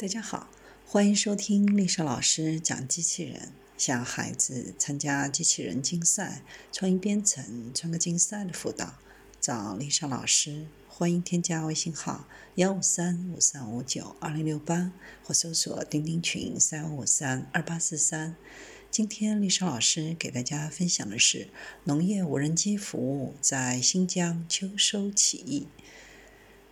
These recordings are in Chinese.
大家好，欢迎收听丽莎老师讲机器人。向孩子参加机器人竞赛、创意编程、创客竞赛的辅导，找丽莎老师。欢迎添加微信号幺五三五三五九二零六八，或搜索钉钉群三五三二八四三。今天丽莎老师给大家分享的是农业无人机服务在新疆秋收起义。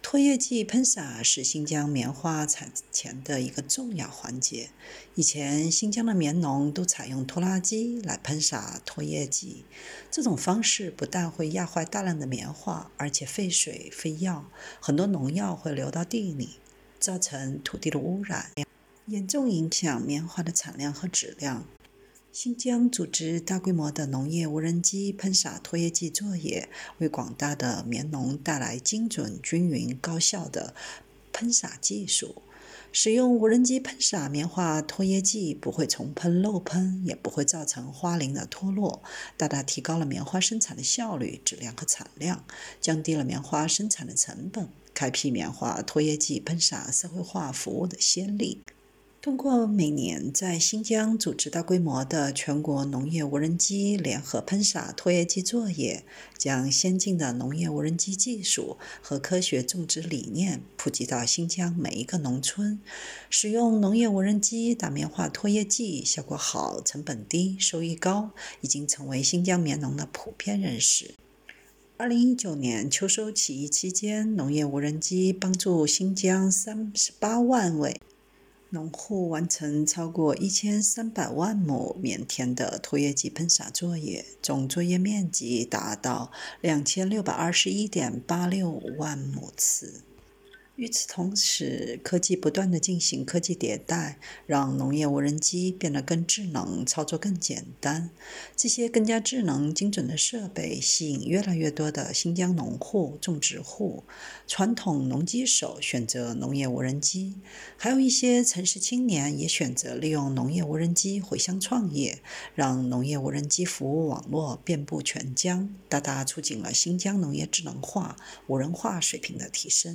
脱叶剂喷洒是新疆棉花产前的一个重要环节。以前，新疆的棉农都采用拖拉机来喷洒脱叶剂。这种方式不但会压坏大量的棉花，而且费水费药，很多农药会流到地里，造成土地的污染，严重影响棉花的产量和质量。新疆组织大规模的农业无人机喷洒脱叶剂作业，为广大的棉农带来精准、均匀、高效的喷洒技术。使用无人机喷洒棉花脱叶剂，不会重喷漏喷，也不会造成花鳞的脱落，大大提高了棉花生产的效率、质量和产量，降低了棉花生产的成本，开辟棉花脱叶剂喷洒社会化服务的先例。通过每年在新疆组织大规模的全国农业无人机联合喷洒脱叶剂作业，将先进的农业无人机技术和科学种植理念普及到新疆每一个农村。使用农业无人机打棉花脱叶剂，效果好、成本低、收益高，已经成为新疆棉农的普遍认识。二零一九年秋收起义期间，农业无人机帮助新疆三十八万位。农户完成超过一千三百万亩棉田的拖曳机喷洒作业，总作业面积达到两千六百二十一点八六万亩次。与此同时，科技不断的进行科技迭代，让农业无人机变得更智能，操作更简单。这些更加智能、精准的设备吸引越来越多的新疆农户、种植户、传统农机手选择农业无人机，还有一些城市青年也选择利用农业无人机回乡创业，让农业无人机服务网络遍布全疆，大大促进了新疆农业智能化、无人化水平的提升。